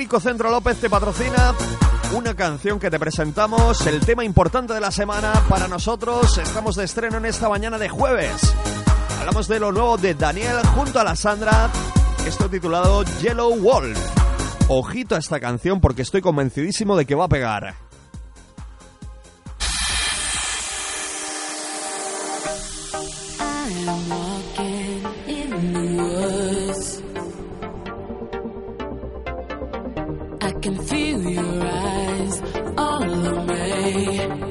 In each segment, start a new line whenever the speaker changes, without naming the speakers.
Brico Centro López te patrocina una canción que te presentamos, el tema importante de la semana para nosotros. Estamos de estreno en esta mañana de jueves. Hablamos de lo nuevo de Daniel junto a la Sandra, esto titulado Yellow Wall. Ojito a esta canción porque estoy convencidísimo de que va a pegar.
Feel your eyes all on me.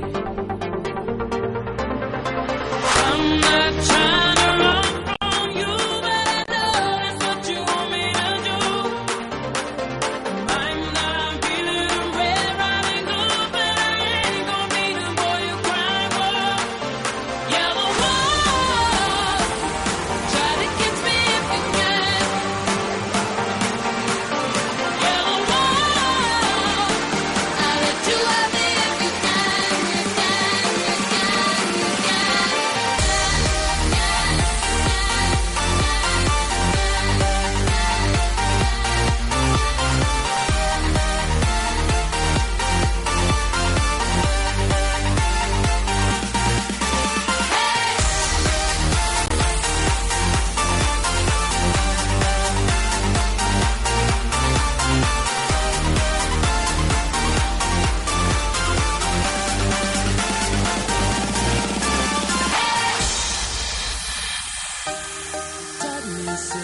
Is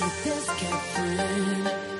your best kept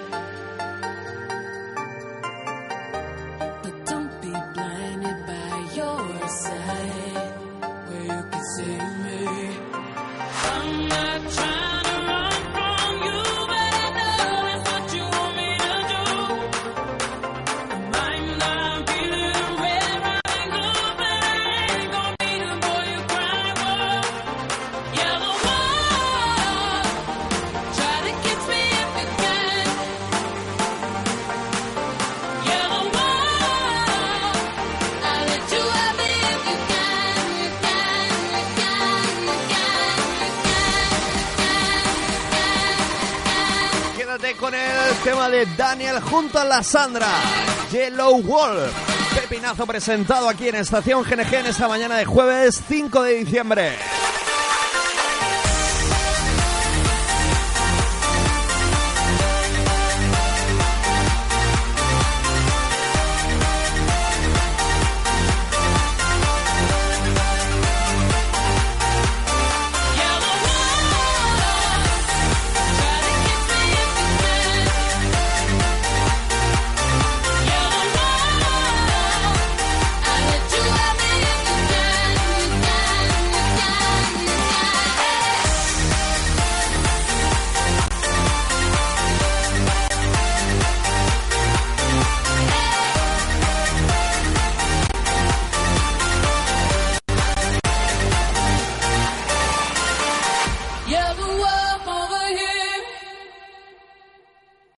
Con el tema de Daniel junto a la Sandra. Yellow Wall. Pepinazo presentado aquí en Estación GNG en esta mañana de jueves 5 de diciembre.